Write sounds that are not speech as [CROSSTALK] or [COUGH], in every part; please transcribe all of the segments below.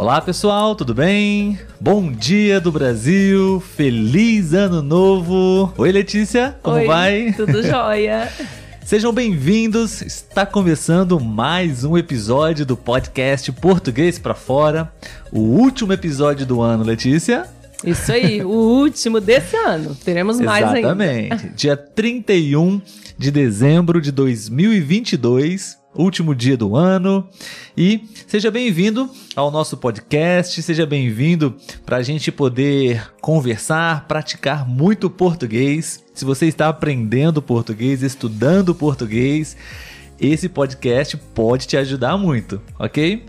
Olá pessoal, tudo bem? Bom dia do Brasil, feliz ano novo! Oi Letícia, como Oi, vai? Tudo [LAUGHS] jóia. Sejam bem-vindos. Está começando mais um episódio do podcast Português para Fora. O último episódio do ano, Letícia. Isso aí, o último desse ano. Teremos mais ainda. Exatamente. Dia 31 de dezembro de 2022, último dia do ano. E seja bem-vindo ao nosso podcast, seja bem-vindo para a gente poder conversar, praticar muito português. Se você está aprendendo português, estudando português, esse podcast pode te ajudar muito, ok?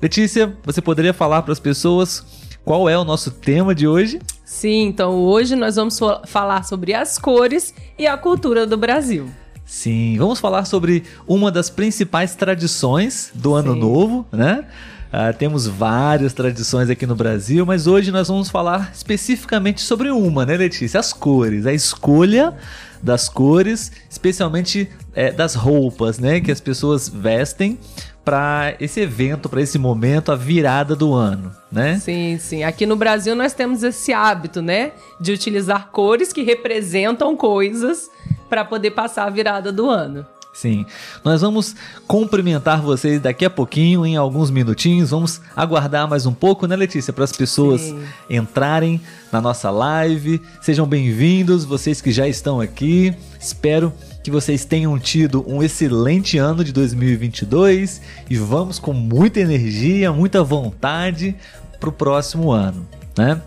Letícia, você poderia falar para as pessoas qual é o nosso tema de hoje? Sim, então hoje nós vamos falar sobre as cores e a cultura do Brasil. Sim, vamos falar sobre uma das principais tradições do Ano Sim. Novo, né? Ah, temos várias tradições aqui no Brasil, mas hoje nós vamos falar especificamente sobre uma, né, Letícia? As cores, a escolha das cores, especialmente é, das roupas, né, que as pessoas vestem para esse evento, para esse momento, a virada do ano, né? Sim, sim. Aqui no Brasil nós temos esse hábito, né, de utilizar cores que representam coisas para poder passar a virada do ano. Sim. Nós vamos cumprimentar vocês daqui a pouquinho, em alguns minutinhos. Vamos aguardar mais um pouco, né, Letícia? Para as pessoas Sim. entrarem na nossa live. Sejam bem-vindos, vocês que já estão aqui. Espero que vocês tenham tido um excelente ano de 2022 e vamos com muita energia, muita vontade para o próximo ano, né?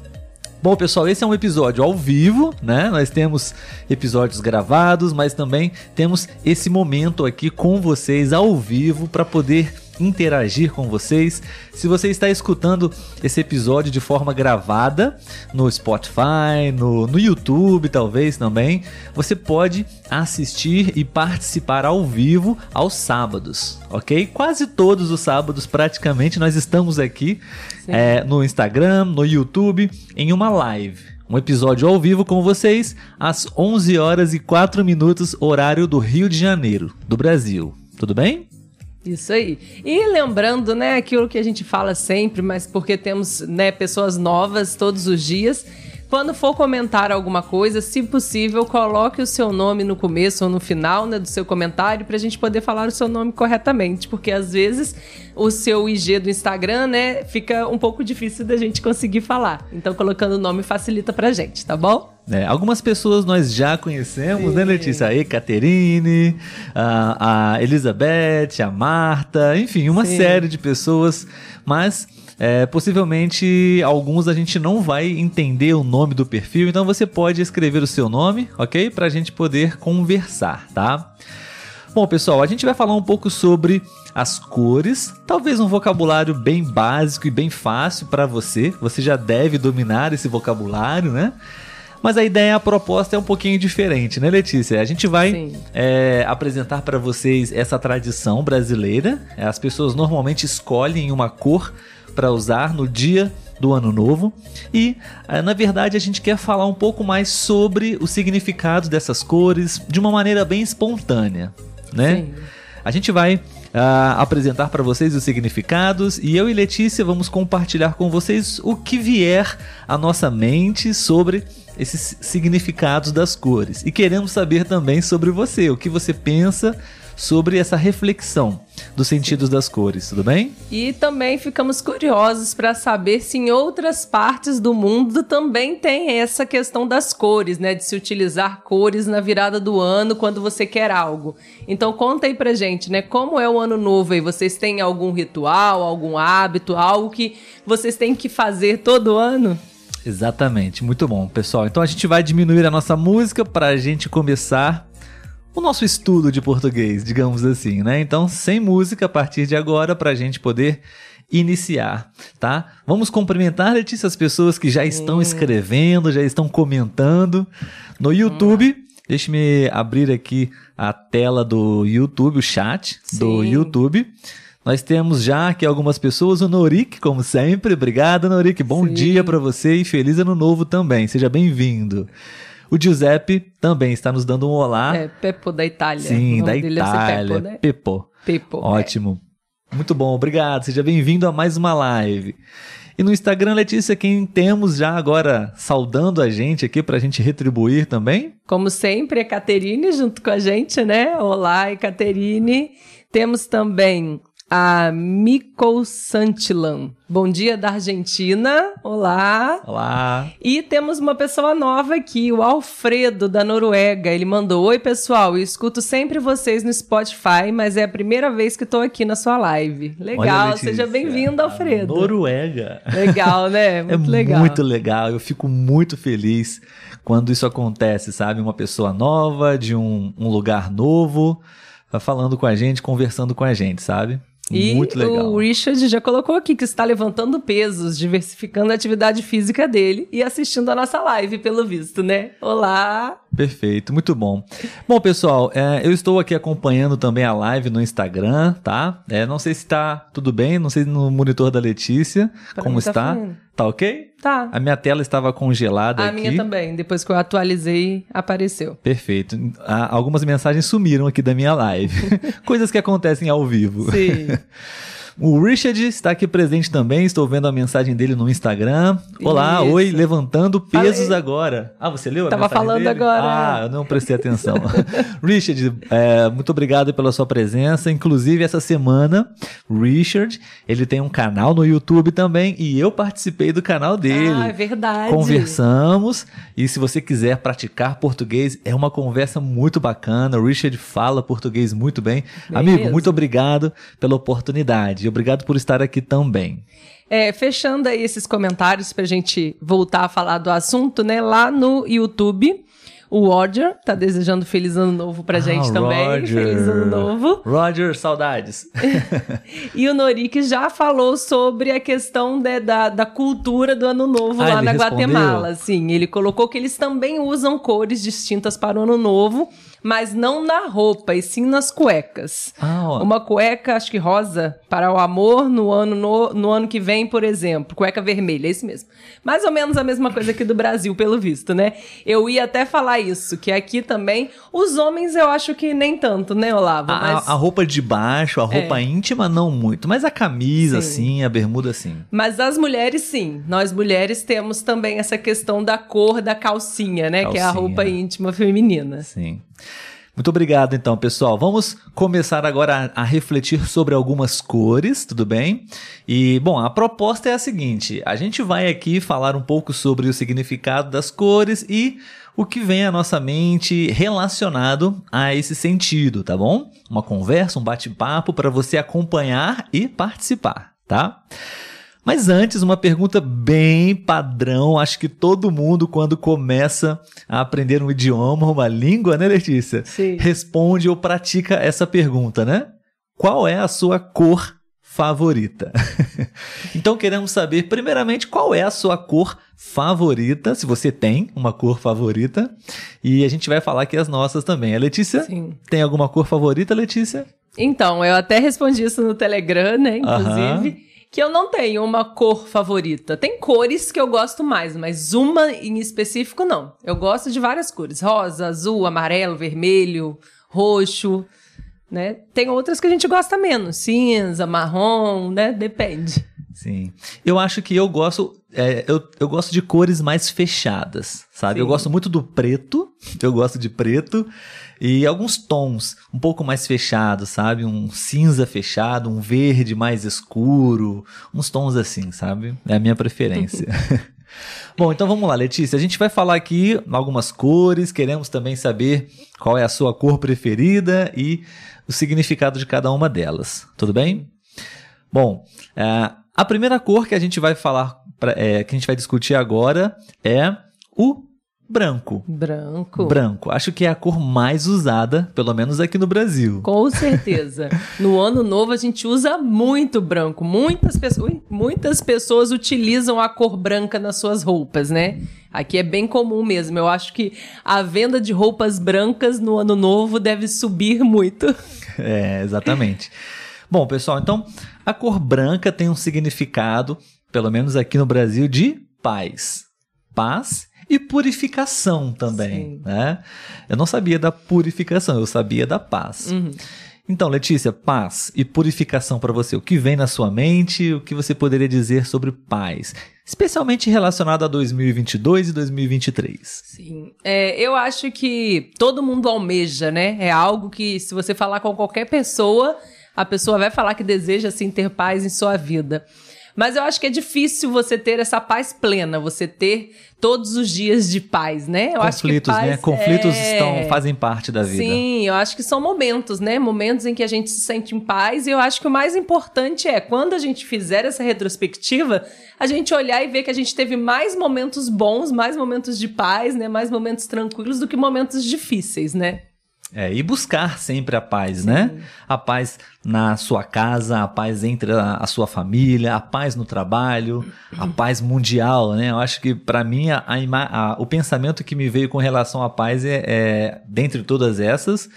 Bom, pessoal, esse é um episódio ao vivo, né? Nós temos episódios gravados, mas também temos esse momento aqui com vocês ao vivo para poder interagir com vocês. Se você está escutando esse episódio de forma gravada no Spotify, no, no YouTube, talvez também, você pode assistir e participar ao vivo aos sábados, ok? Quase todos os sábados, praticamente, nós estamos aqui é, no Instagram, no YouTube, em uma live. Um episódio ao vivo com vocês às 11 horas e 4 minutos, horário do Rio de Janeiro, do Brasil. Tudo bem? Isso aí. E lembrando, né, aquilo que a gente fala sempre, mas porque temos, né, pessoas novas todos os dias. Quando for comentar alguma coisa, se possível, coloque o seu nome no começo ou no final né, do seu comentário para a gente poder falar o seu nome corretamente. Porque às vezes o seu IG do Instagram, né, fica um pouco difícil da gente conseguir falar. Então, colocando o nome facilita pra gente, tá bom? É, algumas pessoas nós já conhecemos, né, Letícia? A Ekaterine, a, a Elizabeth, a Marta, enfim, uma Sim. série de pessoas, mas é, possivelmente alguns a gente não vai entender o nome do perfil, então você pode escrever o seu nome, ok? Pra gente poder conversar, tá? Bom, pessoal, a gente vai falar um pouco sobre as cores, talvez um vocabulário bem básico e bem fácil para você. Você já deve dominar esse vocabulário, né? Mas a ideia, a proposta é um pouquinho diferente, né, Letícia? A gente vai é, apresentar para vocês essa tradição brasileira. As pessoas normalmente escolhem uma cor para usar no dia do ano novo e eh, na verdade a gente quer falar um pouco mais sobre o significado dessas cores de uma maneira bem espontânea, né? Sim. A gente vai ah, apresentar para vocês os significados e eu e Letícia vamos compartilhar com vocês o que vier à nossa mente sobre esses significados das cores. E queremos saber também sobre você, o que você pensa sobre essa reflexão dos sentidos das cores, tudo bem? E também ficamos curiosos para saber se em outras partes do mundo também tem essa questão das cores, né? De se utilizar cores na virada do ano quando você quer algo. Então conta aí pra gente, né? Como é o ano novo aí? Vocês têm algum ritual, algum hábito, algo que vocês têm que fazer todo ano? Exatamente, muito bom, pessoal. Então a gente vai diminuir a nossa música para a gente começar o nosso estudo de português, digamos assim, né? Então, sem música a partir de agora para a gente poder iniciar, tá? Vamos cumprimentar, Letícia, as pessoas que já estão escrevendo, já estão comentando no YouTube. Deixe-me abrir aqui a tela do YouTube, o chat do Sim. YouTube. Nós temos já aqui algumas pessoas, o Norik, como sempre. Obrigado, Norik. Bom Sim. dia para você e feliz ano novo também. Seja bem-vindo. O Giuseppe também está nos dando um olá. É Peppo da Itália. Sim, da ser Itália. Peppo, né? Peppo. Peppo. Ótimo. Muito bom, obrigado. Seja bem-vindo a mais uma live. E no Instagram, Letícia, quem temos já agora saudando a gente aqui para a gente retribuir também? Como sempre, a Caterine junto com a gente, né? Olá, Caterine. Temos também a Miko Santilan. Bom dia da Argentina. Olá. Olá. E temos uma pessoa nova aqui, o Alfredo da Noruega. Ele mandou: Oi, pessoal, eu escuto sempre vocês no Spotify, mas é a primeira vez que estou aqui na sua live. Legal, seja bem-vindo, Alfredo. Noruega. Legal, né? [LAUGHS] Muito é legal. Muito legal. Eu fico muito feliz quando isso acontece, sabe? Uma pessoa nova, de um, um lugar novo, falando com a gente, conversando com a gente, sabe? E Muito legal. o Richard já colocou aqui que está levantando pesos, diversificando a atividade física dele e assistindo a nossa live, pelo visto, né? Olá! Perfeito, muito bom. Bom, pessoal, é, eu estou aqui acompanhando também a live no Instagram, tá? É, não sei se está tudo bem, não sei no monitor da Letícia pra como tá está. Tá ok? Tá. A minha tela estava congelada a aqui. A minha também. Depois que eu atualizei, apareceu. Perfeito. Algumas mensagens sumiram aqui da minha live. [LAUGHS] Coisas que acontecem ao vivo. Sim. [LAUGHS] O Richard está aqui presente também, estou vendo a mensagem dele no Instagram. Olá, Isso. oi, levantando pesos Falei. agora. Ah, você leu a Tava falando dele? agora. Ah, eu não prestei atenção. [LAUGHS] Richard, é, muito obrigado pela sua presença. Inclusive, essa semana, Richard, ele tem um canal no YouTube também e eu participei do canal dele. Ah, é verdade. Conversamos e se você quiser praticar português, é uma conversa muito bacana. O Richard fala português muito bem. bem Amigo, muito obrigado pela oportunidade obrigado por estar aqui também. É, fechando aí esses comentários para a gente voltar a falar do assunto, né? Lá no YouTube, o Roger tá desejando feliz ano novo pra ah, gente também. Roger. Feliz ano novo. Roger, saudades. [LAUGHS] e o Norik já falou sobre a questão de, da, da cultura do ano novo ah, lá na respondeu? Guatemala. Sim, ele colocou que eles também usam cores distintas para o ano novo mas não na roupa, e sim nas cuecas. Ah, Uma cueca, acho que rosa, para o amor no ano, no, no ano que vem, por exemplo. Cueca vermelha, é isso mesmo. Mais ou menos a mesma coisa aqui do Brasil, pelo visto, né? Eu ia até falar isso, que aqui também, os homens eu acho que nem tanto, né, Olavo? Mas... A, a, roupa de baixo, a roupa é. íntima, não muito, mas a camisa, sim. sim, a bermuda, sim. Mas as mulheres, sim. Nós mulheres temos também essa questão da cor da calcinha, né? Calcinha. Que é a roupa íntima feminina. Sim. Muito obrigado, então, pessoal. Vamos começar agora a, a, refletir sobre algumas cores, tudo bem? E, bom, a proposta é a seguinte: a gente vai aqui falar um pouco sobre o significado das cores e o que vem à nossa mente relacionado a esse sentido, tá bom? Uma conversa, um bate-papo para você acompanhar e participar, tá? Mas antes, uma pergunta bem padrão. Acho que todo mundo, quando começa a aprender um idioma, uma língua, né, Letícia? Sim. Responde ou pratica essa pergunta, né? Qual é a sua cor favorita? [LAUGHS] então queremos saber, primeiramente, qual é a sua cor favorita, se você tem uma cor favorita. E a gente vai falar aqui as nossas também. A Letícia? Sim. Tem alguma cor favorita, Letícia? Então, eu até respondi isso no Telegram, né? Inclusive que eu não tenho uma cor favorita. Tem cores que eu gosto mais, mas uma em específico não. Eu gosto de várias cores: rosa, azul, amarelo, vermelho, roxo. Né? Tem outras que a gente gosta menos, cinza, marrom, né? Depende. Sim. Eu acho que eu gosto. É, eu, eu gosto de cores mais fechadas, sabe? Sim. Eu gosto muito do preto. [LAUGHS] Eu gosto de preto. E alguns tons um pouco mais fechados, sabe? Um cinza fechado, um verde mais escuro, uns tons assim, sabe? É a minha preferência. [LAUGHS] [LAUGHS] Bom, então vamos lá, Letícia. A gente vai falar aqui algumas cores, queremos também saber qual é a sua cor preferida e o significado de cada uma delas. Tudo bem? Bom, é, a primeira cor que a gente vai falar, pra, é, que a gente vai discutir agora é o branco. Branco. Branco. Acho que é a cor mais usada, pelo menos aqui no Brasil. Com certeza. [LAUGHS] no ano novo a gente usa muito branco. Muitas pessoas, muitas pessoas utilizam a cor branca nas suas roupas, né? Aqui é bem comum mesmo. Eu acho que a venda de roupas brancas no ano novo deve subir muito. É, exatamente. [LAUGHS] Bom, pessoal, então a cor branca tem um significado, pelo menos aqui no Brasil, de paz. Paz e purificação também, Sim. né? Eu não sabia da purificação, eu sabia da paz. Uhum. Então, Letícia, paz e purificação para você. O que vem na sua mente? O que você poderia dizer sobre paz? Especialmente relacionado a 2022 e 2023. Sim. É, eu acho que todo mundo almeja, né? É algo que, se você falar com qualquer pessoa, a pessoa vai falar que deseja, sim, ter paz em sua vida. Mas eu acho que é difícil você ter essa paz plena, você ter todos os dias de paz, né? Eu Conflitos, né? paz Conflitos é... estão, fazem parte da vida. Sim, eu acho que são momentos, né? Momentos em que a gente se sente em paz. E eu acho que o mais importante é, quando a gente fizer essa retrospectiva, a gente olhar e ver que a gente teve mais momentos bons, mais momentos de paz, né? Mais momentos tranquilos do que momentos difíceis, né? É, e buscar sempre a paz, né? A paz na sua casa, a paz entre a, a sua família, a paz no trabalho, a paz mundial, né? Eu acho que para mim a, a, o pensamento que me veio com relação à paz é, é, dentre todas essas,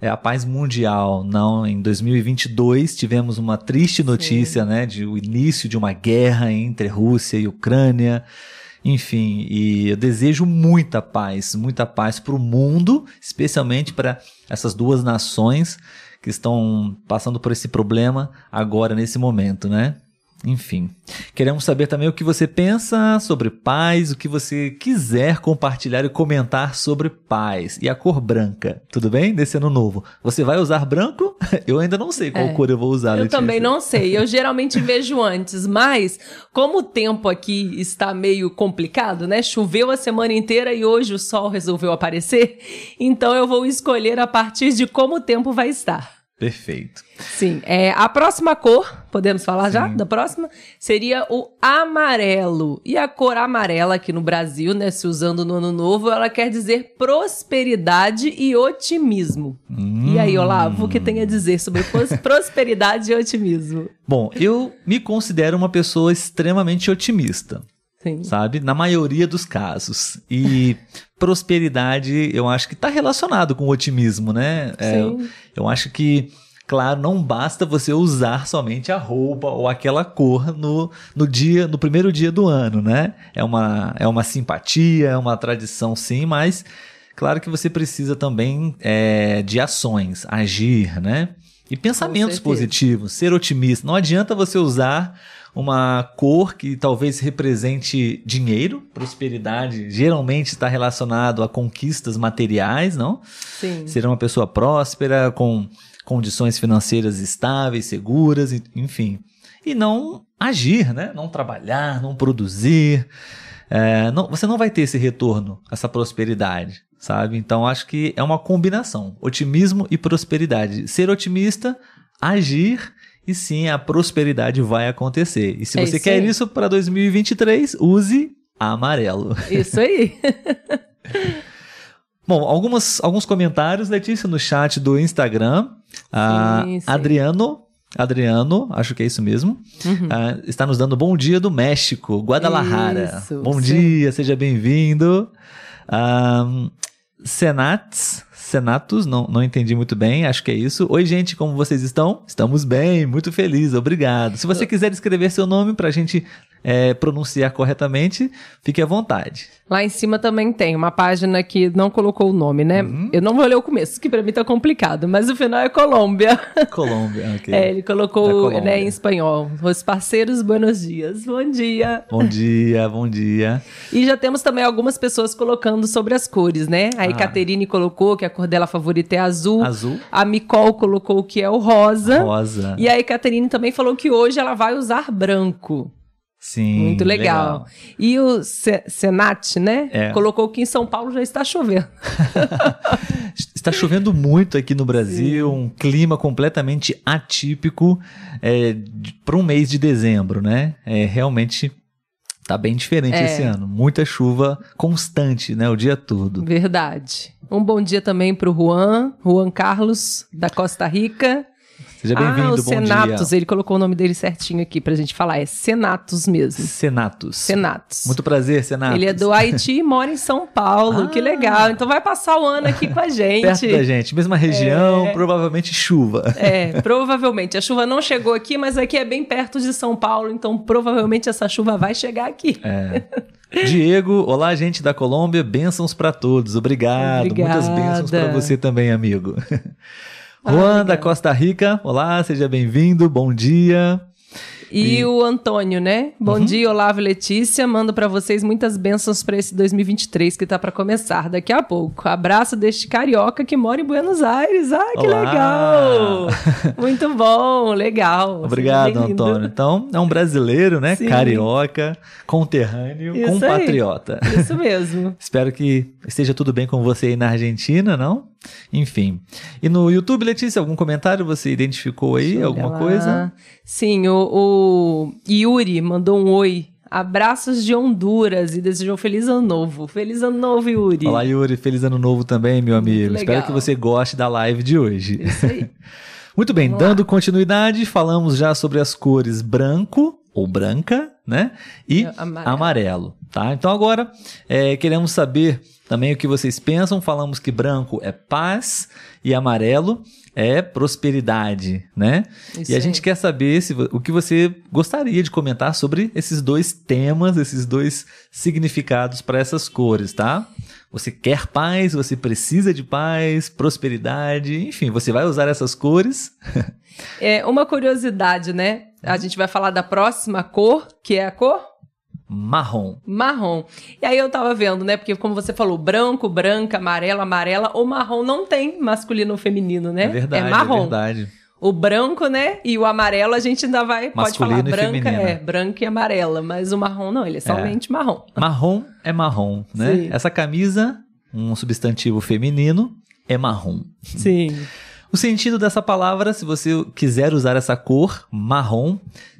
é a paz mundial. Não, em 2022 tivemos uma triste notícia, Sim. né, de o início de uma guerra entre Rússia e Ucrânia. Enfim, e eu desejo muita paz, muita paz para o mundo, especialmente para essas duas nações que estão passando por esse problema agora, nesse momento, né? Enfim, queremos saber também o que você pensa sobre paz, o que você quiser compartilhar e comentar sobre paz e a cor branca. Tudo bem? Desse ano novo. Você vai usar branco? [LAUGHS] Eu ainda não sei qual é, cor eu vou usar. Eu Letícia. também não sei. Eu geralmente [LAUGHS] vejo antes, mas como o tempo aqui está meio complicado, né? Choveu a semana inteira e hoje o sol resolveu aparecer, então eu vou escolher a partir de como o tempo vai estar. Perfeito. Sim. É, a próxima cor, podemos falar Sim. já da próxima? Seria o amarelo. E a cor amarela aqui no Brasil, né, se usando no ano novo, ela quer dizer prosperidade e otimismo. Hum. E aí, Olavo, o que tem a dizer sobre [LAUGHS] prosperidade e otimismo? Bom, eu me considero uma pessoa extremamente otimista. Sim. sabe? Na maioria dos casos. E prosperidade, eu acho que está relacionado com otimismo, né? É, eu, eu acho que claro, não basta você usar somente a roupa ou aquela cor no, no dia, no primeiro dia do ano, né? É uma, é uma simpatia, é uma tradição sim, mas claro que você precisa também é, de ações, agir, né? E pensamentos positivos, ser otimista. Não adianta você usar uma cor que talvez represente dinheiro, prosperidade, geralmente está relacionado a conquistas materiais, não? Sim. Ser uma pessoa próspera, com condições financeiras estáveis, seguras, enfim. E não agir, né? Não trabalhar, não produzir. É, não, você não vai ter esse retorno, essa prosperidade, sabe? Então acho que é uma combinação: otimismo e prosperidade. Ser otimista, agir e sim a prosperidade vai acontecer. E se é você isso quer aí. isso para 2023, use amarelo. Isso aí. [LAUGHS] Bom, algumas, alguns comentários, Letícia, no chat do Instagram. Ah, sim, sim. Adriano Adriano, acho que é isso mesmo, uhum. uh, está nos dando bom dia do México, Guadalajara. Isso, bom sim. dia, seja bem-vindo. Uh, Senats, Senatus, não, não entendi muito bem, acho que é isso. Oi, gente, como vocês estão? Estamos bem, muito feliz, obrigado. Se você quiser escrever seu nome para a gente é, pronunciar corretamente, fique à vontade. Lá em cima também tem uma página que não colocou o nome, né? Uhum. Eu não vou ler o começo, que para mim tá complicado, mas o final é Colômbia. [LAUGHS] Colômbia, ok. É, ele colocou né, em espanhol. Os parceiros, buenos dias. Bom dia. Bom dia, bom dia. E já temos também algumas pessoas colocando sobre as cores, né? A ah. colocou que a cor dela favorita é azul. Azul. A Micol colocou que é o rosa. Rosa. E a Ecaterine também falou que hoje ela vai usar branco. Sim. Muito legal. legal. E o Senat, né? É. Colocou que em São Paulo já está chovendo. [LAUGHS] está chovendo muito aqui no Brasil, Sim. um clima completamente atípico é, para um mês de dezembro, né? É, realmente tá bem diferente é. esse ano. Muita chuva constante, né? O dia todo. Verdade. Um bom dia também para o Juan, Juan Carlos, da Costa Rica. Seja bem-vindo, ah, o Senatos, ele colocou o nome dele certinho aqui pra gente falar. É Senatos mesmo. Senatos. Senatos. Muito prazer, Senatos. Ele é do Haiti e [LAUGHS] mora em São Paulo. Ah. Que legal. Então vai passar o ano aqui com a gente. Perto da gente. Mesma região, é... provavelmente chuva. É, provavelmente. A chuva não chegou aqui, mas aqui é bem perto de São Paulo, então provavelmente essa chuva vai chegar aqui. É. Diego, olá, gente da Colômbia, bênçãos para todos. Obrigado. Obrigada. Muitas bênçãos para você também, amigo. Juan da Costa Rica, olá, seja bem-vindo, bom dia. E, e, o Antônio, né? Bom uhum. dia, Olavo e Letícia. Mando para vocês muitas bênçãos para esse 2023 que tá para começar daqui a pouco. Abraço deste carioca que mora em Buenos Aires. Ah, que Olá. legal! [LAUGHS] Muito bom, legal. Obrigado, Antônio. Então, é um brasileiro, né? Sim. Carioca, conterrâneo, Isso compatriota. Aí. Isso mesmo. [LAUGHS] Espero que esteja tudo bem com você aí na Argentina, não? Enfim. E no YouTube, Letícia, algum comentário você identificou aí? Alguma coisa? Sim, o, o Yuri mandou um oi. Abraços de Honduras e desejou um feliz ano novo. Feliz ano novo, Yuri. Olá, Yuri. Feliz ano novo também, meu amigo. Espero que você goste da live de hoje. Isso aí. [LAUGHS] Muito bem, Vamos dando lá. continuidade, falamos já sobre as cores branco ou branca, né? E amarelo. amarelo tá? Então agora é, queremos saber também o que vocês pensam. Falamos que branco é paz e amarelo é prosperidade, né? Isso e a aí. gente quer saber se, o que você gostaria de comentar sobre esses dois temas, esses dois significados para essas cores, tá? Você quer paz, você precisa de paz, prosperidade, enfim, você vai usar essas cores. [LAUGHS] é uma curiosidade, né? A gente vai falar da próxima cor, que é a cor marrom. Marrom. E aí eu tava vendo, né? Porque como você falou, branco, branca, amarela, amarela, o marrom não tem masculino ou feminino, né? É verdade, é marrom. É verdade. O branco, né? E o amarelo a gente ainda vai. Masculino pode falar branca, é, branca e amarela. Mas o marrom não, ele é somente é. marrom. Marrom é marrom, né? Sim. Essa camisa, um substantivo feminino, é marrom. Sim. O sentido dessa palavra, se você quiser usar essa cor, marrom,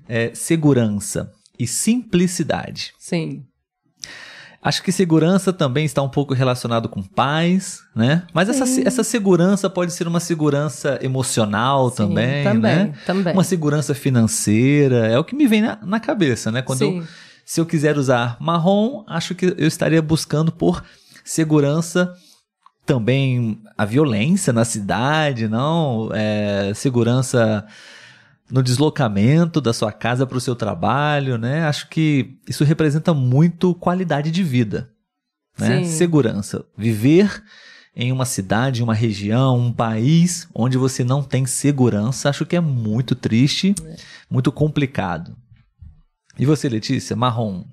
é segurança e simplicidade. Sim. Acho que segurança também está um pouco relacionado com paz, né? Mas essa, essa segurança pode ser uma segurança emocional Sim, também, também, né? Também. Uma segurança financeira, é o que me vem na, na cabeça, né? Quando Sim. eu, se eu quiser usar marrom, acho que eu estaria buscando por segurança também a violência na cidade, não? É, segurança no deslocamento da sua casa para o seu trabalho, né? Acho que isso representa muito qualidade de vida, né? Sim. Segurança, viver em uma cidade, uma região, um país onde você não tem segurança, acho que é muito triste, é. muito complicado. E você, Letícia, marrom?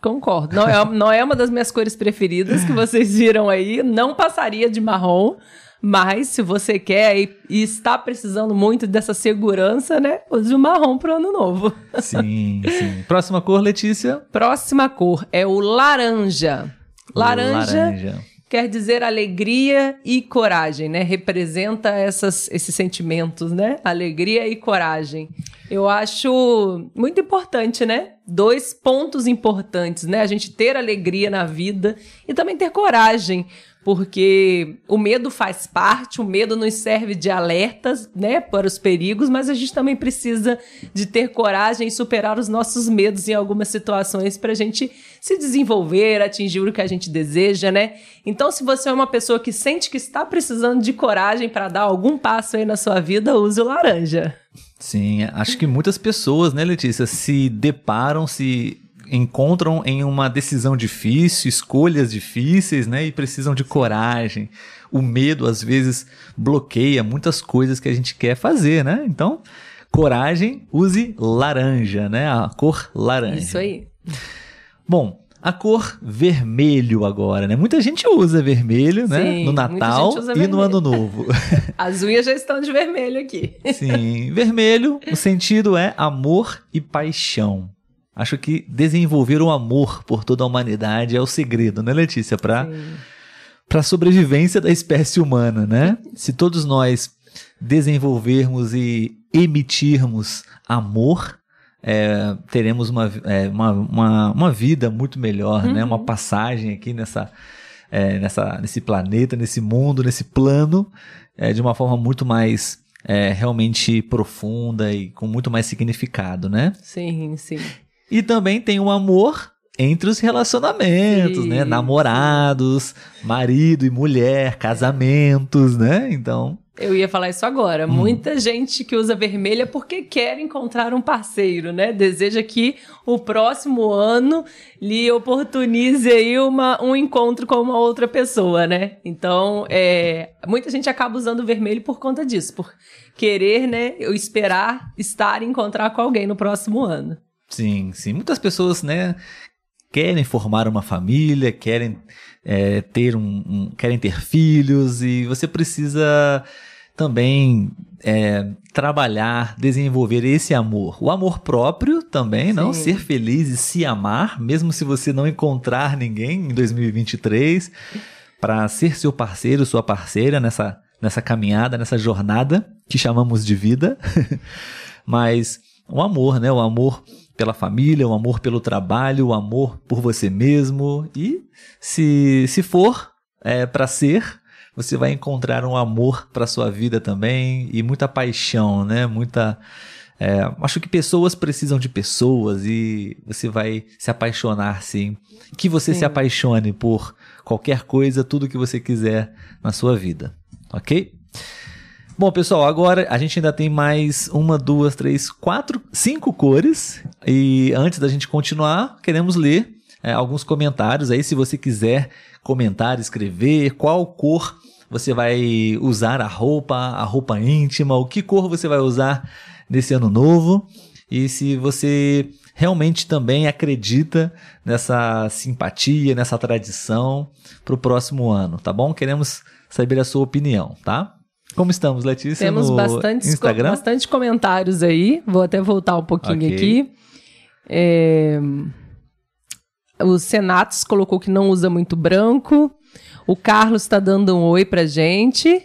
Concordo. Não é, não é uma das minhas cores preferidas que vocês viram aí. Não passaria de marrom. Mas se você quer e, e, está precisando muito dessa segurança, né? Use o marrom para o ano novo. [LAUGHS] Sim, sim. Próxima cor, Letícia? Próxima cor é o laranja. Laranja, laranja. quer dizer alegria e coragem, né? Representa essas, esses sentimentos, né? Alegria e coragem. Eu acho muito importante, né? Dois pontos importantes, né? A gente ter alegria na vida e também ter coragem porque o medo faz parte, o medo nos serve de alertas, né, para os perigos, mas a gente também precisa de ter coragem e superar os nossos medos em algumas situações para a gente se desenvolver, atingir o que a gente deseja, né? Então, se você é uma pessoa que sente que está precisando de coragem para dar algum passo aí na sua vida, use o laranja. Sim, acho que muitas pessoas, né, Letícia, se deparam, se encontram em uma decisão difícil, escolhas difíceis, né? E precisam de coragem. O medo, às vezes, bloqueia muitas coisas que a gente quer fazer, né? Então, coragem, use laranja, né? A cor laranja. Isso aí. Bom, a cor vermelho agora, né? Muita gente usa vermelho, né? Sim, no Natal e vermelho. no Ano Novo. [LAUGHS] As unhas já estão de vermelho aqui. Sim, vermelho, o sentido é amor e paixão. Acho que desenvolver o amor por toda a humanidade é o segredo, né, Letícia? Para a sobrevivência da espécie humana, né? Se todos nós desenvolvermos e emitirmos amor, é, teremos uma, é, uma, uma, uma, vida muito melhor, uhum. né? Uma uhum. passagem aqui nessa, é, nessa, nesse planeta, nesse mundo, nesse plano, é, de uma forma muito mais é, realmente profunda e com muito mais significado, né? Sim, sim. E também tem o amor entre os relacionamentos, né? Sim. né? Namorados, marido e mulher, casamentos, né? Então. Eu ia falar isso agora. Hum. Muita gente que usa vermelha porque quer encontrar um parceiro, né? Deseja que o próximo ano lhe oportunize aí uma, um encontro com uma outra pessoa, né? Então, é, muita gente acaba usando vermelho por conta disso, por querer, né? Eu esperar estar e encontrar com alguém no próximo ano. Sim, sim. Muitas pessoas, né, querem formar uma família, querem é, ter um, um, querem ter filhos e você precisa também é, trabalhar, desenvolver esse amor. O amor próprio também, Sim. não ser feliz e se amar, mesmo se você não encontrar ninguém em 2023, para ser seu parceiro, sua parceira nessa, nessa caminhada, nessa jornada que chamamos de vida. [LAUGHS] Mas o amor, né? O amor pela família, o amor pelo trabalho, o amor por você mesmo. E se, se for é, para ser, você vai encontrar um amor para sua vida também e muita paixão, né? Muita. É, acho que pessoas precisam de pessoas e você vai se apaixonar sim. Que você sim. se apaixone por qualquer coisa, tudo que você quiser na sua vida, ok? Bom, pessoal, agora a gente ainda tem mais uma, duas, três, quatro, cinco cores. E antes da gente continuar, queremos ler é, alguns comentários aí. Se você quiser comentar, escrever qual cor você vai usar a roupa, a roupa íntima, o que cor você vai usar nesse ano novo. E se você realmente também acredita nessa simpatia, nessa tradição para o próximo ano, tá bom? Queremos saber a sua opinião, tá? Como estamos, Letícia? Temos bastante, Instagram? bastante comentários aí. Vou até voltar um pouquinho okay. aqui. É... O Senatos colocou que não usa muito branco. O Carlos está dando um oi pra gente.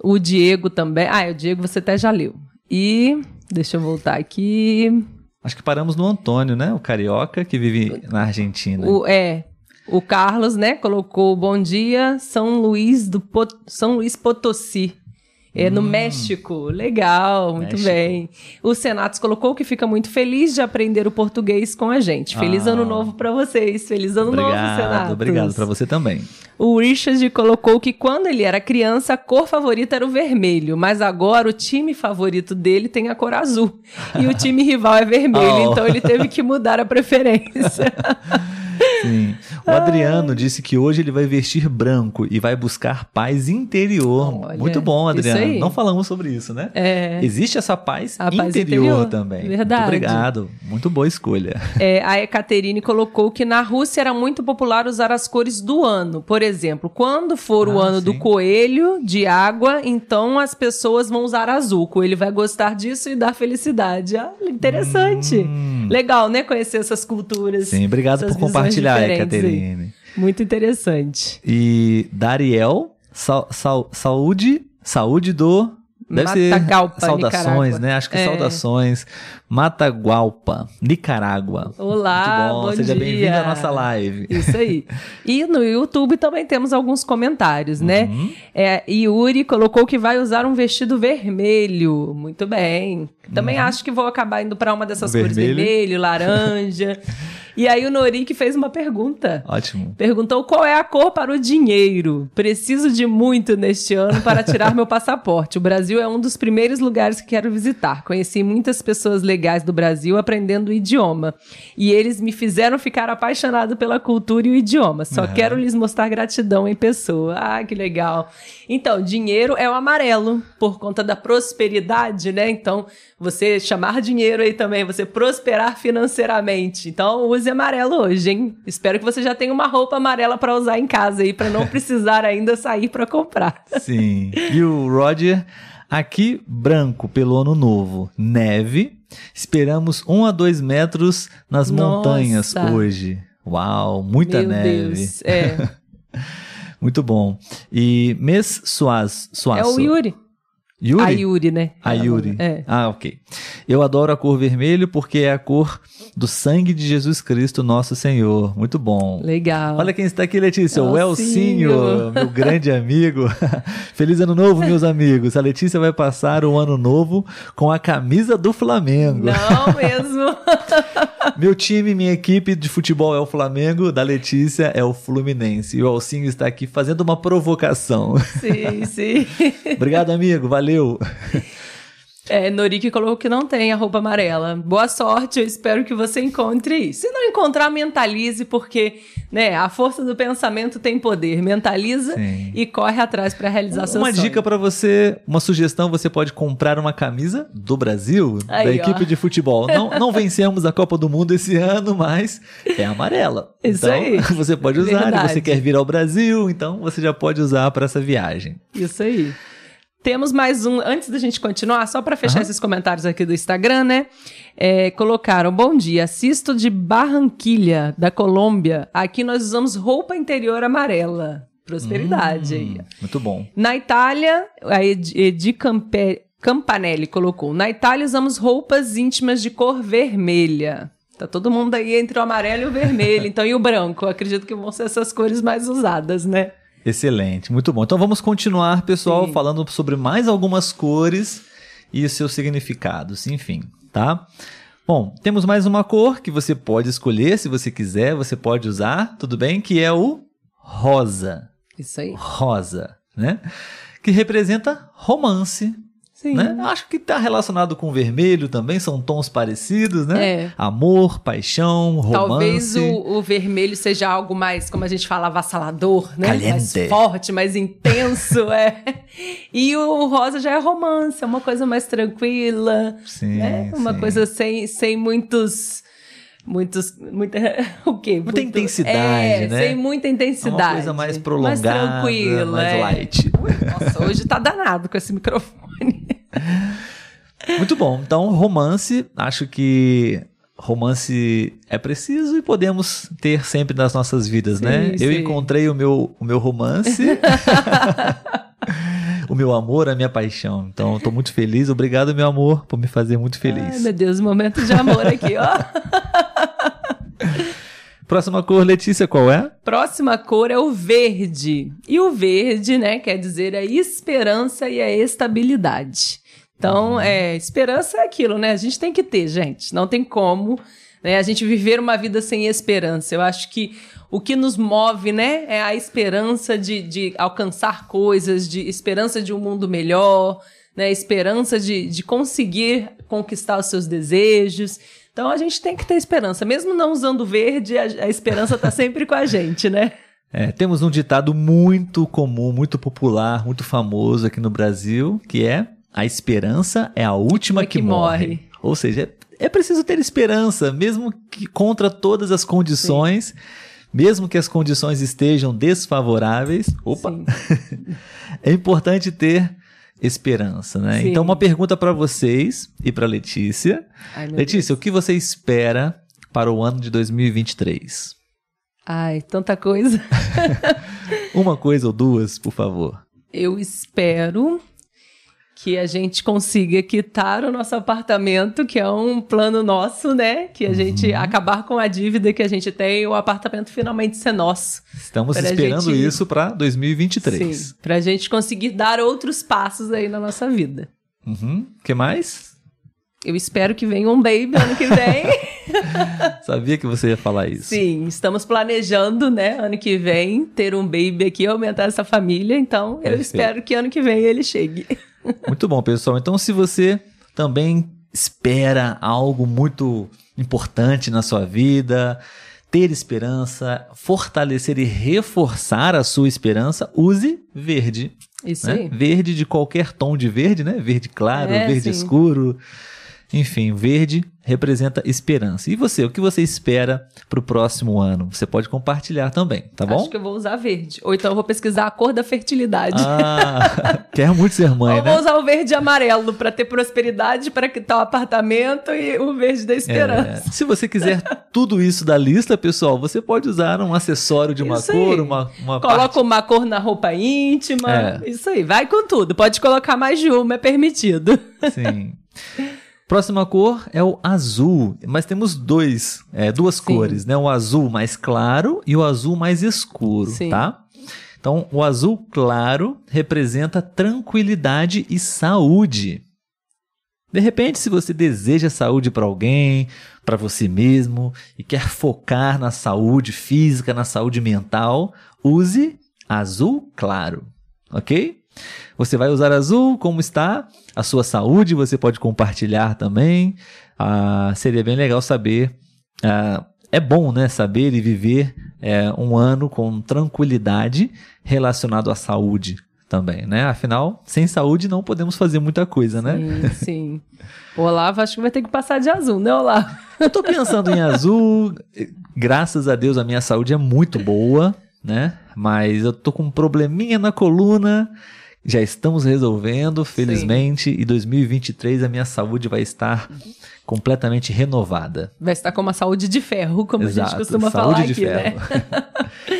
O Diego também. Ah, o Diego você até já leu. E deixa eu voltar aqui. Acho que paramos no Antônio, né? O carioca que vive na Argentina. O, é. O Carlos, né, colocou bom dia, São Luís do Pot... São Luís Potosí. É no hum. México. Legal, muito México. bem. O Senatos colocou que fica muito feliz de aprender o português com a gente. Feliz ah. ano novo para vocês. Feliz ano obrigado, novo, Senatos. Obrigado para você também. O Richard colocou que quando ele era criança, a cor favorita era o vermelho, mas agora o time favorito dele tem a cor azul. E o time [LAUGHS] rival é vermelho, oh. então ele teve que mudar a preferência. [LAUGHS] Sim. O Adriano disse que hoje ele vai vestir branco e vai buscar paz interior. Olha, Muito bom, Adriano. Não falamos sobre isso, né? É. Existe essa paz, interior, paz interior, também. Verdade. Muito obrigado. Muito boa escolha. É, a Ekaterine colocou que na Rússia era muito popular usar as cores do ano. Por exemplo, quando for ah, o ano sim. do coelho, de água, então as pessoas vão usar azul. Coelho vai gostar disso e dar felicidade. Ah, interessante. Hum. Legal, né? Conhecer essas culturas. Sim, obrigado por compartilhar, Ekaterine. Muito interessante. E Dariel, sal, sal, saúde, saúde do Deve Matagalpa, ser saudações, Nicarágua. né? Acho que é. saudações. Matagualpa, Nicarágua. Olá, Muito bom. bom Seja bem-vindo à nossa live. Isso aí. [LAUGHS] E no YouTube também temos alguns comentários, né? Uhum. É, Yuri colocou que vai usar um vestido vermelho. Muito bem. Também uhum. acho que vou acabar indo para uma dessas vermelho. cores vermelho, laranja. [LAUGHS] E aí o Norik fez uma pergunta. Ótimo. Perguntou qual é a cor para o dinheiro. Preciso de muito neste ano para tirar meu passaporte. O Brasil é um dos primeiros lugares que quero visitar. Conheci muitas pessoas legais do Brasil aprendendo o idioma. E eles me fizeram ficar apaixonado pela cultura e o idioma. Só uhum. quero lhes mostrar gratidão em pessoa. Ah, que legal. Então, dinheiro é o amarelo, por conta da prosperidade, né? Então, você chamar dinheiro aí também, você prosperar financeiramente. Então, use amarelo hoje, hein? Espero que você já tenha uma roupa amarela para usar em casa aí, para não [LAUGHS] precisar ainda sair para comprar. Sim. E o Roger, aqui branco pelo ano novo, neve. Esperamos um a dois metros nas Nossa. montanhas hoje. Uau, muita Meu neve. Deus. [LAUGHS] É. Muito bom. E mês Suaz, Suaço. É o Yuri. Yuri? A Yuri, né? A Yuri. É. Ah, ok. Eu adoro a cor vermelho porque é a cor do sangue de Jesus Cristo, nosso Senhor. Muito bom. Legal. Olha quem está aqui, Letícia. O Elcinho. Elcinho, meu grande amigo. [LAUGHS] Feliz ano novo, meus amigos. A Letícia vai passar o ano novo com a camisa do Flamengo. Não mesmo. [LAUGHS] [LAUGHS] Meu time, minha equipe de futebol é o Flamengo, da Letícia é o Fluminense. E o Alcinho está aqui fazendo uma provocação. Sim, sim. [LAUGHS] Obrigado, amigo. Valeu. [LAUGHS] É, Norik colocou que não tem a roupa amarela. Boa sorte, eu espero que você encontre. Se não encontrar, mentalize, porque né, a força do pensamento tem poder. Mentaliza Sim. e corre atrás para realizar seu Uma sonho. dica para você, uma sugestão, você pode comprar uma camisa do Brasil, Aí, da ó. equipe de futebol. Não, não vencemos a Copa do Mundo esse [LAUGHS] ano, mas é amarela. Isso então, aí. [LAUGHS] você pode usar, Verdade. você quer vir ao Brasil, então você já pode usar para essa viagem. Isso aí. Temos mais um, antes da gente continuar, só para fechar Aham. esses comentários aqui do Instagram, né? É, colocaram, bom dia, assisto de Barranquilha, da Colômbia. Aqui nós usamos roupa interior amarela. Prosperidade aí. Hum, muito bom. Na Itália, a Edi, Edi Campe- Campanelli colocou, na Itália usamos roupas íntimas de cor vermelha. Tá todo mundo aí entre o amarelo e o vermelho, [LAUGHS] então e o branco? Acredito que vão ser essas cores mais usadas, né? Excelente, muito bom. Então vamos continuar, pessoal, Sim. falando sobre mais algumas cores e os seus significados, enfim, tá? Bom, temos mais uma cor que você pode escolher, se você quiser, você pode usar, tudo bem? Que é o rosa. Isso aí. Rosa, né? Que representa romance, Sim. né? Acho que está relacionado com o vermelho também, são tons parecidos, né? É. Amor, paixão, romance. Talvez o, o vermelho seja algo mais, como a gente fala, avassalador, né? Mais Caliente. forte, mais intenso, [LAUGHS] é. E o rosa já é romance, é uma coisa mais tranquila, Sim, né? Uma sim. coisa sem, sem muitos... Muitos, muita, [LAUGHS] o quê? Muita Muito- intensidade, é, né? Sem muita É intensidade. uma coisa mais prolongada, tranquila, mais é. light. Nossa, hoje tá danado com esse microfone. [LAUGHS] [LAUGHS] Muito bom. Então, romance, acho que romance é preciso e podemos ter sempre nas nossas vidas, Sim, né? Eu sim. encontrei o meu, o meu romance, [LAUGHS] o meu amor, a minha paixão. Então, estou muito feliz. Obrigado, meu amor, por me fazer muito Ai, feliz. meu Deus, momento de amor aqui, ó. [LAUGHS] Próxima cor, Letícia, qual é? Próxima cor é o verde. E o verde, né, quer dizer a esperança e a estabilidade. Então, é, esperança é aquilo, né? A gente tem que ter, gente. Não tem como né, a gente viver uma vida sem esperança. Eu acho que o que nos move, né, é a esperança de, de alcançar coisas, de esperança de um mundo melhor, né, esperança de, de conseguir conquistar os seus desejos. Então, a gente tem que ter esperança. Mesmo não usando verde, a, a esperança tá sempre com a gente, né? É, temos um ditado muito comum, muito popular, muito famoso aqui no Brasil, que é a esperança é a última É que, que morre. morre. Ou seja, é, é preciso ter esperança, mesmo que contra todas as condições, mesmo que as condições estejam desfavoráveis. Opa! Sim. [LAUGHS] é importante ter esperança, né? Sim. Então, uma pergunta para vocês e para Letícia. Ai, Letícia, o que você espera para o ano de 2023? Ai, tanta coisa. [LAUGHS] Uma coisa ou duas, por favor. Eu espero que a gente consiga quitar o nosso apartamento, que é um plano nosso, né? Que a gente Uhum. acabar com a dívida que a gente tem e o apartamento finalmente ser nosso. Estamos Pra esperando gente- isso para 2023. Sim, pra gente conseguir dar outros passos aí na nossa vida. Uhum. que mais? Eu espero que venha um baby ano que vem. [LAUGHS] Sabia que você ia falar isso. Sim, estamos planejando, né, ano que vem, ter um baby aqui, aumentar essa família. Então, eu Perfeito. espero que ano que vem ele chegue. Muito bom, pessoal. Então, se você também espera algo muito importante na sua vida, ter esperança, fortalecer e reforçar a sua esperança, use verde. Isso né? aí. Verde de qualquer tom de verde, né? Verde claro, É, verde sim. escuro. Enfim, verde representa esperança. E você, o que você espera para o próximo ano? Você pode compartilhar também, tá bom? Acho que eu vou usar verde. Ou então eu vou pesquisar a cor da fertilidade. Ah, [LAUGHS] quer muito ser mãe, Ou né? vou usar o verde e amarelo para ter prosperidade, para quitar o apartamento e o verde da esperança. É, se você quiser tudo isso da lista, pessoal, você pode usar um acessório de uma Isso cor, aí. uma, uma Coloca parte. uma cor na roupa íntima. É. Isso aí, vai com tudo. Pode colocar mais de uma, é permitido. Sim. [LAUGHS] Próxima cor é o azul, mas temos dois, é, duas Sim. cores, né? O azul mais claro e o azul mais escuro, Sim. tá? Então, o azul claro representa tranquilidade e saúde. De repente, se você deseja saúde para alguém, para você mesmo e quer focar na saúde física, na saúde mental, use azul claro, ok? Você vai usar azul, como está a sua saúde, você pode compartilhar também. Ah, seria bem legal saber. ah, é bom, né, saber e viver é, um ano com tranquilidade relacionado à saúde também, né? Afinal, sem saúde não podemos fazer muita coisa, né? Sim, sim. O Olavo acho que vai ter que passar de azul, né, Olavo? Eu tô pensando em azul. Graças a Deus a minha saúde é muito boa, né? Mas eu tô com um probleminha na coluna. Já estamos resolvendo, felizmente. E 2023 a minha saúde vai estar completamente renovada. Vai estar com uma saúde de ferro, como a gente Exato, costuma saúde falar de aqui, né? ferro.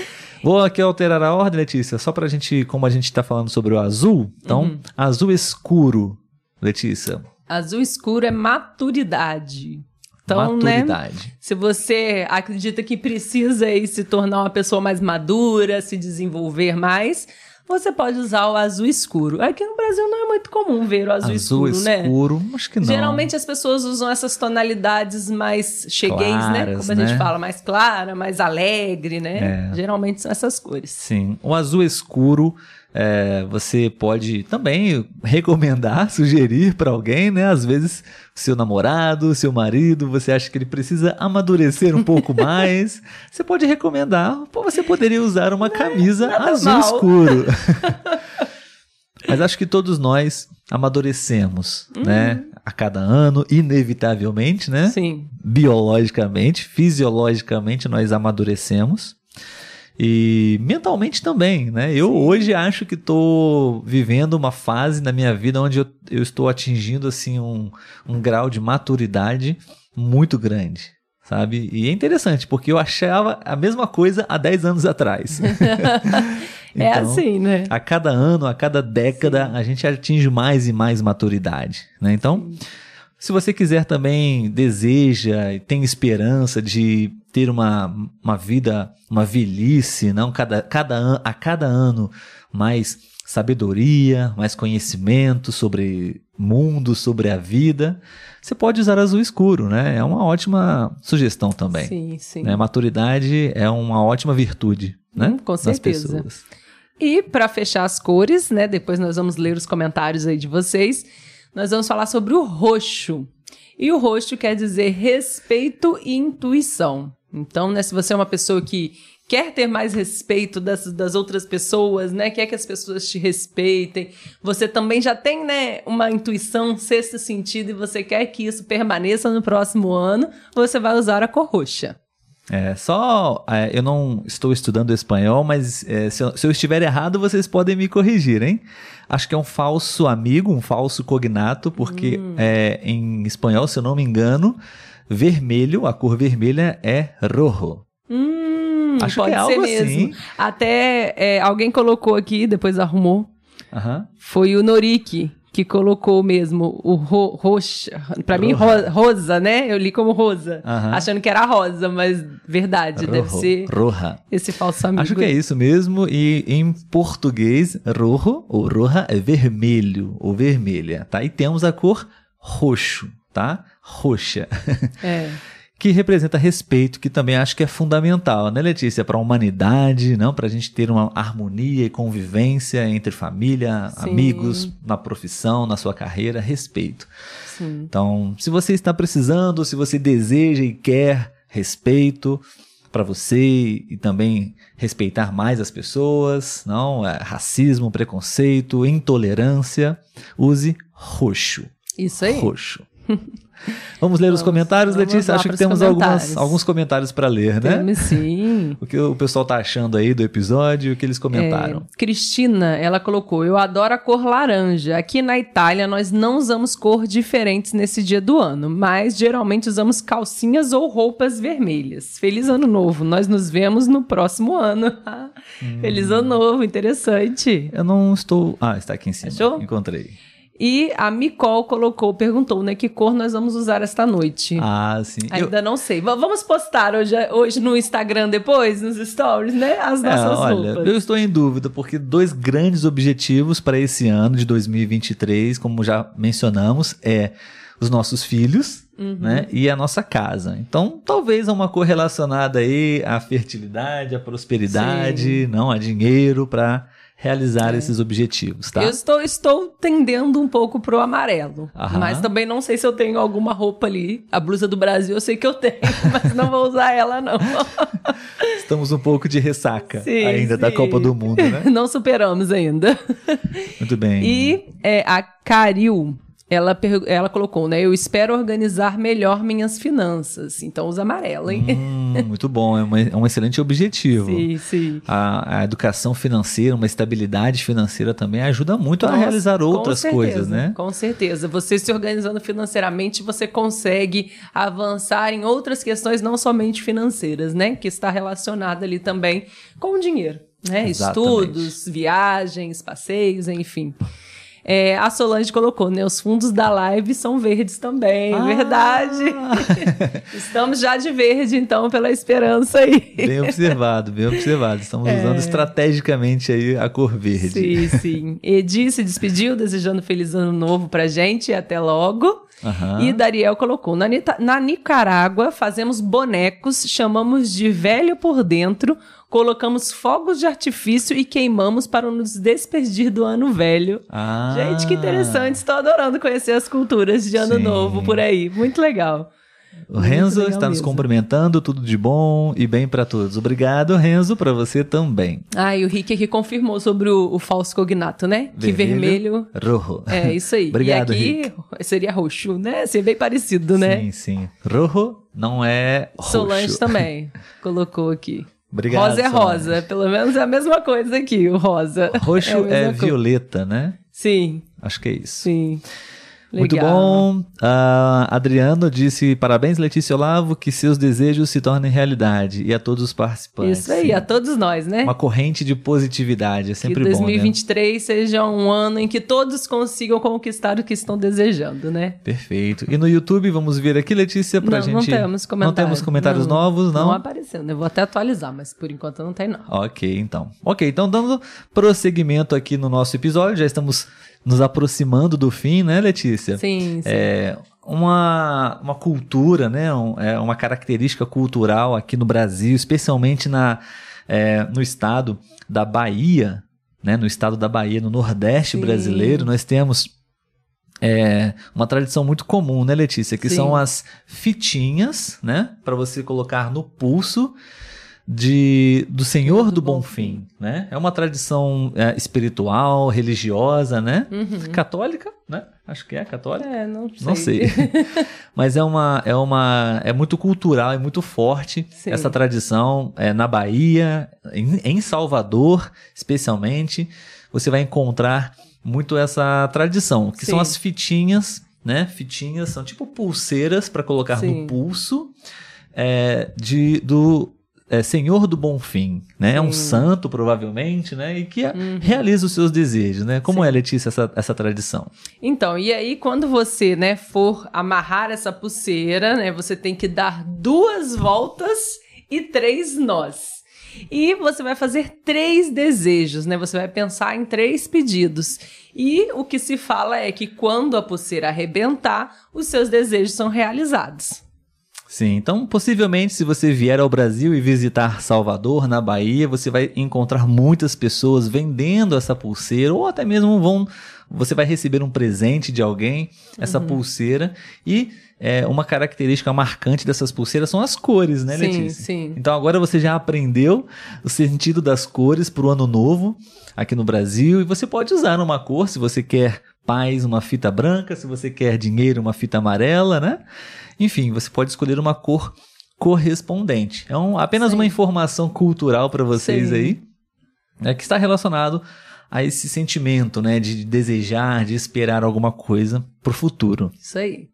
[LAUGHS] Vou aqui alterar a ordem, Letícia, só pra gente, como a gente tá falando sobre o azul. Então, Uhum. azul escuro, Letícia. Azul escuro é maturidade. Então, né? maturidade. Se você acredita que precisa aí se tornar uma pessoa mais madura, se desenvolver mais, você pode usar o azul escuro. Aqui no Brasil não é muito comum ver o azul, Azul, escuro, né? escuro, acho que não. Geralmente as pessoas usam essas tonalidades mais cheguês, né? Claras, Como a gente né? fala, mais clara, mais alegre, né? É. Geralmente são essas cores. Sim, o azul escuro é, você pode também recomendar, [LAUGHS] sugerir para alguém, né? Às vezes, seu namorado, seu marido, você acha que ele precisa amadurecer um pouco [LAUGHS] mais. Você pode recomendar, você poderia usar uma camisa nada azul mal. escuro. [LAUGHS] Mas acho que todos nós amadurecemos, né? A cada ano, inevitavelmente, né? Sim. biologicamente, fisiologicamente nós amadurecemos e mentalmente também, né? Eu hoje acho que estou vivendo uma fase na minha vida onde eu, eu estou atingindo assim um, um grau de maturidade muito grande, sabe? E é interessante porque eu achava a mesma coisa há 10 anos atrás. [LAUGHS] é Então, assim, né? a cada ano, a cada década, a gente atinge mais e mais maturidade, né? Então, se você quiser também, deseja e tem esperança de ter uma, uma vida, uma velhice, não? Cada, cada a cada ano mais sabedoria, mais conhecimento sobre mundo, sobre a vida, você pode usar azul escuro, né? É uma ótima sugestão também. Sim, sim. Né? Maturidade é uma ótima virtude, né? Hum, com Das certeza. pessoas. E para fechar as cores, né? Depois nós vamos ler os comentários aí de vocês. Nós vamos falar sobre o roxo. E o roxo quer dizer respeito e intuição. Então, né, se você é uma pessoa que quer ter mais respeito das, das outras pessoas, né? Quer que as pessoas te respeitem. Você também já tem, né, uma intuição, sexto sentido, e você quer que isso permaneça no próximo ano, você vai usar a cor roxa. É, só é, eu não estou estudando espanhol, mas é, se, eu, se eu estiver errado, vocês podem me corrigir, hein? Acho que é um falso amigo, um falso cognato, porque Hum. é, em espanhol, se eu não me engano, vermelho, a cor vermelha é rojo. Hum, Acho que pode é ser algo mesmo. assim. Até é, alguém colocou aqui, depois arrumou. Foi o Noriki que colocou mesmo o ro roxa. Pra mim, ro rosa, né? Eu li como rosa. Achando que era rosa, mas verdade, deve Rojo, ser Roja. esse falso amigo. Acho que é isso mesmo. E em português, rojo ou roja é vermelho ou vermelha, tá? E temos a cor roxo, tá? Roxa. É. [LAUGHS] que representa respeito, que também acho que é fundamental, né, Letícia, para a humanidade, não, para a gente ter uma harmonia e convivência entre família, Sim. amigos, na profissão, na sua carreira, respeito. Sim. Então, se você está precisando, se você deseja e quer respeito para você e também respeitar mais as pessoas, não, é, racismo, preconceito, intolerância, use roxo. Isso aí. Roxo. [LAUGHS] [LAUGHS] Vamos ler os Vamos- comentários, vamos Letícia? Acho que temos algumas, comentários. alguns comentários para ler, né? Temos sim. [LAUGHS] O que o pessoal tá achando aí do episódio, o que eles comentaram. É, Cristina, ela colocou: Eu adoro a cor laranja. Aqui na Itália, nós não usamos cor diferentes nesse dia do ano, mas geralmente usamos calcinhas ou roupas vermelhas. Feliz ano novo. Nós nos vemos no próximo ano. [LAUGHS] Feliz ano novo, interessante. Eu não estou. Ah, está aqui em cima. Achou? Encontrei. E a Micol colocou, perguntou, né, que cor nós vamos usar esta noite. Ah, sim. Ainda eu... não sei. V vamos postar hoje, hoje no Instagram depois, nos stories, né? As é, nossas é, olha, roupas. Eu estou em dúvida, porque dois grandes objetivos para esse ano de 2023, como já mencionamos, é os nossos filhos, uhum. né? E a nossa casa. Então, talvez uma cor relacionada aí à fertilidade, à prosperidade, Sim. não a dinheiro para realizar é. esses objetivos, tá? Eu estou, estou tendendo um pouco pro amarelo, Aham. mas também não sei se eu tenho alguma roupa ali. A blusa do Brasil eu sei que eu tenho, [LAUGHS] mas não vou usar ela não. [LAUGHS] Estamos um pouco de ressaca sim, ainda sim. da Copa do Mundo, né? [LAUGHS] Não superamos ainda. Muito bem. E é, a Caril ela, ela colocou, né? Eu espero organizar melhor minhas finanças. Então usa amarelo, hein? Hum, [LAUGHS] muito bom, é, uma, é, um excelente objetivo. Sim, sim. A, a, educação financeira, uma estabilidade financeira também ajuda muito Nossa, a realizar outras certeza, coisas, né? Com certeza. Você se organizando financeiramente, você consegue avançar em outras questões, não somente financeiras, né? Que está relacionada ali também com o dinheiro. Né? Estudos, viagens, passeios, enfim. É, a Solange colocou, né? Os fundos da live são verdes também. Ah. Verdade. [LAUGHS] Estamos já de verde, então, pela esperança aí. Bem observado, bem observado. Estamos é. usando estrategicamente aí a cor verde. Sim, sim. Edi se despediu, desejando feliz ano novo pra gente e até logo. Uhum. E Dariel colocou: na, na Nicarágua fazemos bonecos, chamamos de velho por dentro, colocamos fogos de artifício e queimamos para nos despedir do ano velho. Ah. Gente, que interessante. Estou adorando conhecer as culturas de ano Sim. novo por aí. Muito legal. O Renzo está mesmo. nos cumprimentando, tudo de bom e bem para todos. Obrigado, Renzo, para você também. Ah, e o Rick aqui confirmou sobre o, o falso cognato, né? Vermelho, que vermelho. Rojo. É, isso aí. [LAUGHS] Obrigado, e aqui Rick. seria roxo, né? Seria bem parecido, né? Sim, sim. Rojo não é roxo. Solange também [LAUGHS] colocou aqui. Obrigado. Rosa é rosa. Pelo menos é a mesma coisa aqui, o rosa. Roxo é, é violeta, né? Sim. Acho que é isso. Sim. Muito bom. Uh, Adriano disse: parabéns, Letícia Olavo, que seus desejos se tornem realidade. E a todos os participantes. Isso aí, Sim. a todos nós, né? Uma corrente de positividade. É sempre bom. Que 2023 bom, né? seja um ano em que todos consigam conquistar o que estão desejando, né? Perfeito. E no YouTube, vamos ver aqui, Letícia, pra não, gente. Não temos comentários. Não temos comentários não, novos, não? Não apareceu, né? Vou até atualizar, mas por enquanto não tem, não. Ok, então. Ok, então dando prosseguimento aqui no nosso episódio, já estamos nos aproximando do fim, né, Letícia? Sim, sim. É uma, uma cultura, né, um, é uma característica cultural aqui no Brasil, especialmente na, é, no estado da Bahia, né, no estado da Bahia, no Nordeste sim. brasileiro, nós temos é, uma tradição muito comum, né, Letícia? Que Sim. são as fitinhas, né? Para você colocar no pulso de do Senhor do, Bom Fim, né? É uma tradição é, espiritual, religiosa, né? Uhum. Católica, né? Acho que é católica. É, não sei. Não sei. [LAUGHS] Mas é uma é uma é muito cultural e muito forte Sim. essa tradição é, na Bahia, em, em Salvador, especialmente, você vai encontrar muito essa tradição, que Sim. são as fitinhas, né? Fitinhas são tipo pulseiras para colocar Sim. no pulso. É, de, do é, Senhor do Bom Fim, né? É um santo, provavelmente, né? E que uhum. realiza os seus desejos, né? Como Sim. é, Letícia, essa, essa tradição? Então, e aí, quando você, né, for amarrar essa pulseira, né? Você tem que dar duas voltas e três nós. E você vai fazer três desejos, né? Você vai pensar em três pedidos. E o que se fala é que quando a pulseira arrebentar, os seus desejos são realizados. Sim, então possivelmente se você vier ao Brasil e visitar Salvador, na Bahia, você vai encontrar muitas pessoas vendendo essa pulseira ou até mesmo vão você vai receber um presente de alguém, essa uhum. pulseira e é, uma característica marcante dessas pulseiras são as cores, né, Letícia? Sim, sim. Então agora você já aprendeu o sentido das cores para o ano novo aqui no Brasil e você pode usar uma cor se você quer paz, uma fita branca, se você quer dinheiro, uma fita amarela, né? Enfim, você pode escolher uma cor correspondente. É um, apenas Sim. uma informação cultural para vocês Sim. aí, é que está relacionado a esse sentimento, né, de desejar, de esperar alguma coisa para o futuro. Isso aí.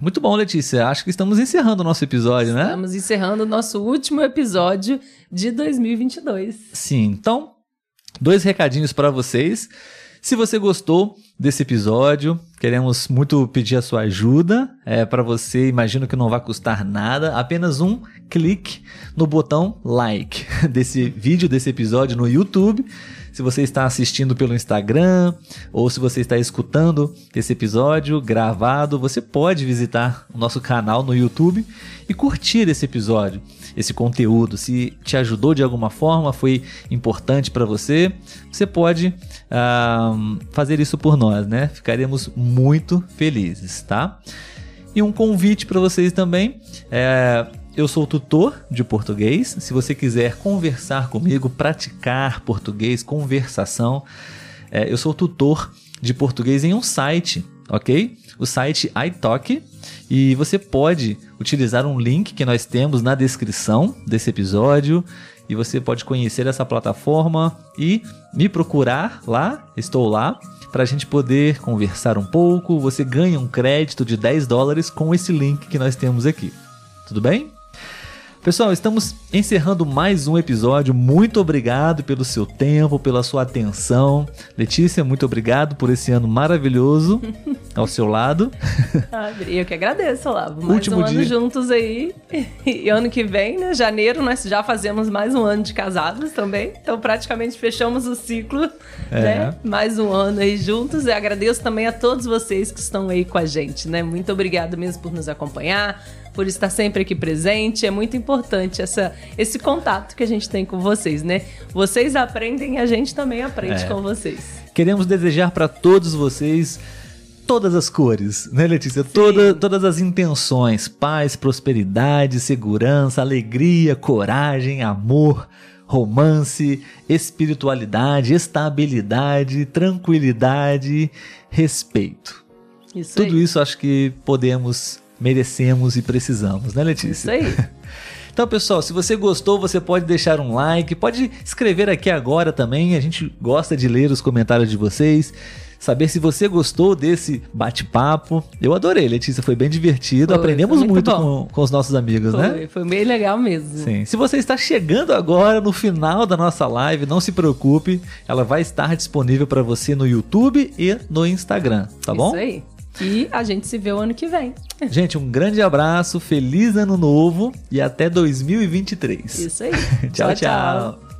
Muito bom, Letícia. Acho que estamos encerrando o nosso episódio, estamos né? Estamos encerrando o nosso último episódio de 2022. Sim, então, dois recadinhos para vocês. Se você gostou desse episódio, queremos muito pedir a sua ajuda. É para você, imagino que não vai custar nada, apenas um clique no botão like [LAUGHS] desse vídeo, desse episódio no YouTube se você está assistindo pelo Instagram ou se você está escutando esse episódio gravado, você pode visitar o nosso canal no YouTube e curtir esse episódio, esse conteúdo. Se te ajudou de alguma forma, foi importante para você, você pode uh, fazer isso por nós, né? Ficaremos muito felizes, tá? E um convite para vocês também. É, eu sou tutor de português. Se você quiser conversar comigo, praticar português, conversação, é, eu sou tutor de português em um site, ok? O site iTalk. E você pode utilizar um link que nós temos na descrição desse episódio. E você pode conhecer essa plataforma e me procurar lá. Estou lá para a gente poder conversar um pouco. Você ganha um crédito de 10 dólares com esse link que nós temos aqui. Tudo bem? Pessoal, estamos encerrando mais um episódio. Muito obrigado pelo seu tempo, pela sua atenção. Letícia, muito obrigado por esse ano maravilhoso [LAUGHS] ao seu lado. Ah, eu que agradeço, Olavo. Mais Último um dia. ano juntos aí. [LAUGHS] E ano que vem, né, janeiro, nós já fazemos mais um ano de casados também. Então, praticamente fechamos o ciclo, é. né? Mais um ano aí juntos. E agradeço também a todos vocês que estão aí com a gente, né? Muito obrigado mesmo por nos acompanhar por estar sempre aqui presente. É muito importante essa, esse contato que a gente tem com vocês, né? Vocês aprendem e a gente também aprende é. com vocês. Queremos desejar para todos vocês todas as cores, né, Letícia? Toda, todas as intenções: paz, prosperidade, segurança, alegria, coragem, amor, romance, espiritualidade, estabilidade, tranquilidade, respeito. Isso Tudo aí. isso acho que podemos merecemos e precisamos, né, Letícia? Isso aí. [LAUGHS] Então, pessoal, se você gostou, você pode deixar um like, pode escrever aqui agora também. A gente gosta de ler os comentários de vocês, saber se você gostou desse bate-papo. Eu adorei, Letícia, foi bem divertido. Foi, Aprendemos muito, muito com, com, os nossos amigos, foi, né? Foi bem legal mesmo. Sim. Se você está chegando agora no final da nossa live, não se preocupe, ela vai estar disponível para você no YouTube e no Instagram, tá bom? Isso aí. E a gente se vê o ano que vem. Gente, um grande abraço, feliz ano novo e até 2023. Isso aí. [LAUGHS] tchau, tchau. tchau.